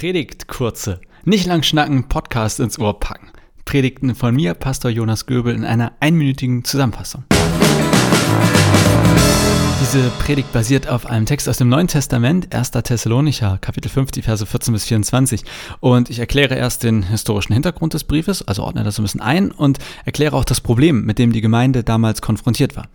Predigt kurze, nicht lang schnacken, Podcast ins Ohr packen. Predigten von mir, Pastor Jonas Göbel, in einer einminütigen Zusammenfassung. Diese Predigt basiert auf einem Text aus dem Neuen Testament, 1. Thessalonicher, Kapitel 5, die Verse 14 bis 24. Und ich erkläre erst den historischen Hintergrund des Briefes, also ordne das ein bisschen ein und erkläre auch das Problem, mit dem die Gemeinde damals konfrontiert war.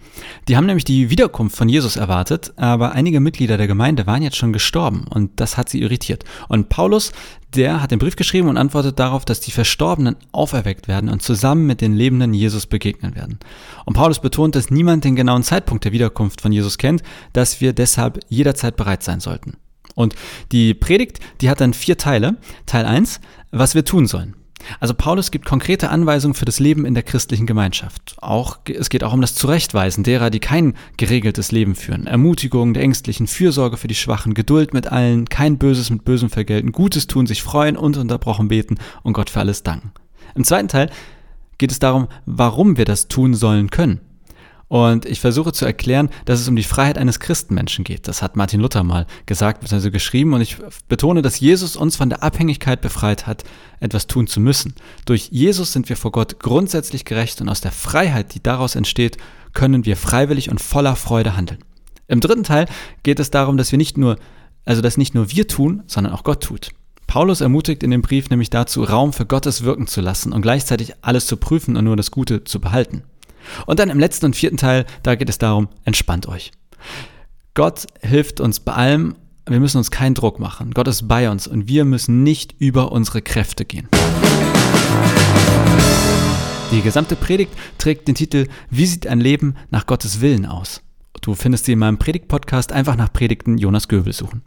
Die haben nämlich die Wiederkunft von Jesus erwartet, aber einige Mitglieder der Gemeinde waren jetzt schon gestorben und das hat sie irritiert. Und Paulus, der hat den Brief geschrieben und antwortet darauf, dass die Verstorbenen auferweckt werden und zusammen mit den Lebenden Jesus begegnen werden. Und Paulus betont, dass niemand den genauen Zeitpunkt der Wiederkunft von Jesus kennt, dass wir deshalb jederzeit bereit sein sollten. Und die Predigt, die hat dann vier Teile. Teil 1, was wir tun sollen. Also Paulus gibt konkrete Anweisungen für das Leben in der christlichen Gemeinschaft. Auch, es geht auch um das Zurechtweisen derer, die kein geregeltes Leben führen. Ermutigung der Ängstlichen, Fürsorge für die Schwachen, Geduld mit allen, kein Böses mit Bösem vergelten, Gutes tun, sich freuen, ununterbrochen beten und Gott für alles danken. Im zweiten Teil geht es darum, warum wir das tun sollen können. Und ich versuche zu erklären, dass es um die Freiheit eines Christenmenschen geht. Das hat Martin Luther mal gesagt, bzw. geschrieben. Und ich betone, dass Jesus uns von der Abhängigkeit befreit hat, etwas tun zu müssen. Durch Jesus sind wir vor Gott grundsätzlich gerecht und aus der Freiheit, die daraus entsteht, können wir freiwillig und voller Freude handeln. Im dritten Teil geht es darum, dass wir nicht nur, also dass nicht nur wir tun, sondern auch Gott tut. Paulus ermutigt in dem Brief nämlich dazu, Raum für Gottes wirken zu lassen und gleichzeitig alles zu prüfen und nur das Gute zu behalten. Und dann im letzten und vierten Teil, da geht es darum, entspannt euch. Gott hilft uns bei allem, wir müssen uns keinen Druck machen. Gott ist bei uns und wir müssen nicht über unsere Kräfte gehen. Die gesamte Predigt trägt den Titel Wie sieht ein Leben nach Gottes Willen aus? Du findest sie in meinem Predigt-Podcast einfach nach Predigten Jonas Göbel suchen.